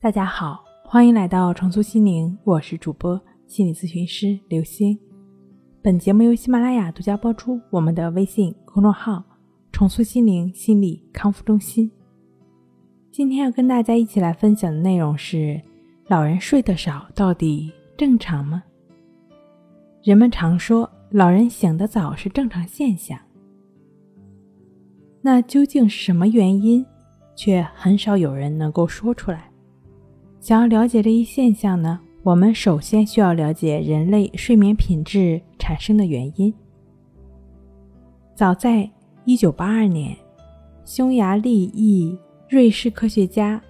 大家好，欢迎来到重塑心灵，我是主播心理咨询师刘星。本节目由喜马拉雅独家播出。我们的微信公众号“重塑心灵心理康复中心”。今天要跟大家一起来分享的内容是：老人睡得少到底正常吗？人们常说老人醒得早是正常现象，那究竟是什么原因？却很少有人能够说出来。想要了解这一现象呢，我们首先需要了解人类睡眠品质产生的原因。早在1982年，匈牙利裔瑞士科学家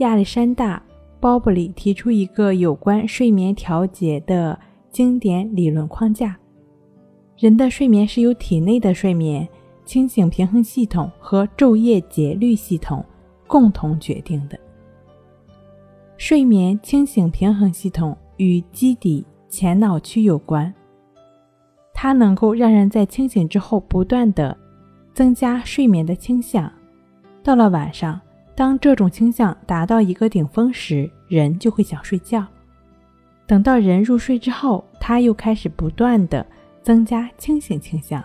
亚历山大·鲍布里提出一个有关睡眠调节的经典理论框架：人的睡眠是由体内的睡眠、清醒平衡系统和昼夜节律系统共同决定的。睡眠清醒平衡系统与基底前脑区有关，它能够让人在清醒之后不断的增加睡眠的倾向。到了晚上，当这种倾向达到一个顶峰时，人就会想睡觉。等到人入睡之后，它又开始不断的增加清醒倾向。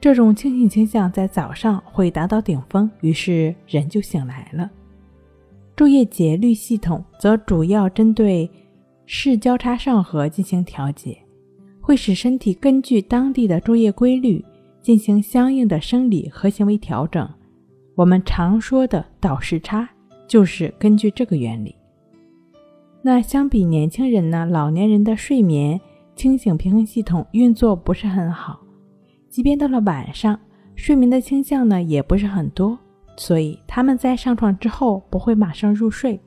这种清醒倾向在早上会达到顶峰，于是人就醒来了。昼夜节律系统则主要针对视交叉上核进行调节，会使身体根据当地的昼夜规律进行相应的生理和行为调整。我们常说的倒时差就是根据这个原理。那相比年轻人呢，老年人的睡眠清醒平衡系统运作不是很好，即便到了晚上，睡眠的倾向呢也不是很多。所以他们在上床之后不会马上入睡，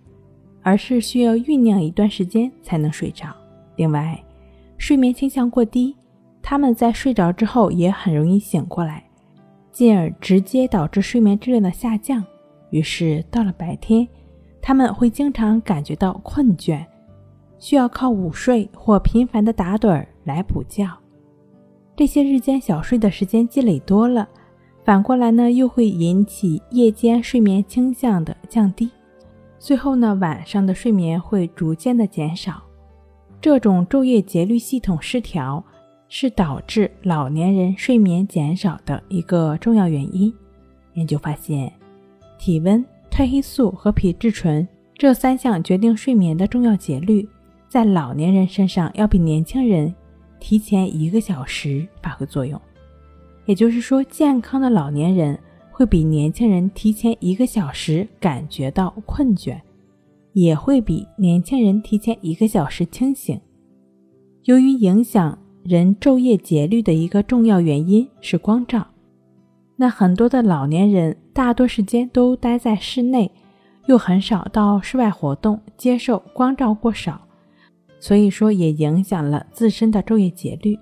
而是需要酝酿一段时间才能睡着。另外，睡眠倾向过低，他们在睡着之后也很容易醒过来，进而直接导致睡眠质量的下降。于是到了白天，他们会经常感觉到困倦，需要靠午睡或频繁的打盹来补觉。这些日间小睡的时间积累多了。反过来呢，又会引起夜间睡眠倾向的降低，最后呢，晚上的睡眠会逐渐的减少。这种昼夜节律系统失调是导致老年人睡眠减少的一个重要原因。研究发现，体温、褪黑素和皮质醇这三项决定睡眠的重要节律，在老年人身上要比年轻人提前一个小时发挥作用。也就是说，健康的老年人会比年轻人提前一个小时感觉到困倦，也会比年轻人提前一个小时清醒。由于影响人昼夜节律的一个重要原因是光照，那很多的老年人大多时间都待在室内，又很少到室外活动，接受光照过少，所以说也影响了自身的昼夜节律。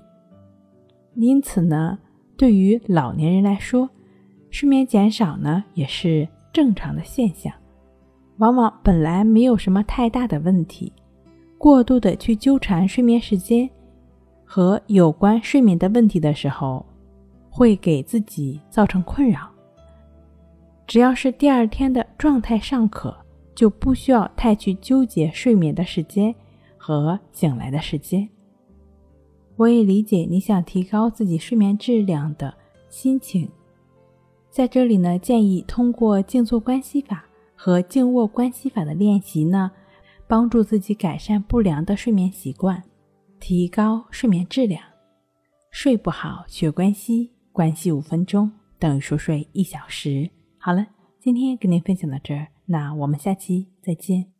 因此呢。对于老年人来说，睡眠减少呢也是正常的现象。往往本来没有什么太大的问题，过度的去纠缠睡眠时间和有关睡眠的问题的时候，会给自己造成困扰。只要是第二天的状态尚可，就不需要太去纠结睡眠的时间和醒来的时间。我也理解你想提高自己睡眠质量的心情，在这里呢，建议通过静坐关系法和静卧关系法的练习呢，帮助自己改善不良的睡眠习惯，提高睡眠质量。睡不好学关系，关系五分钟等于熟睡一小时。好了，今天跟您分享到这儿，那我们下期再见。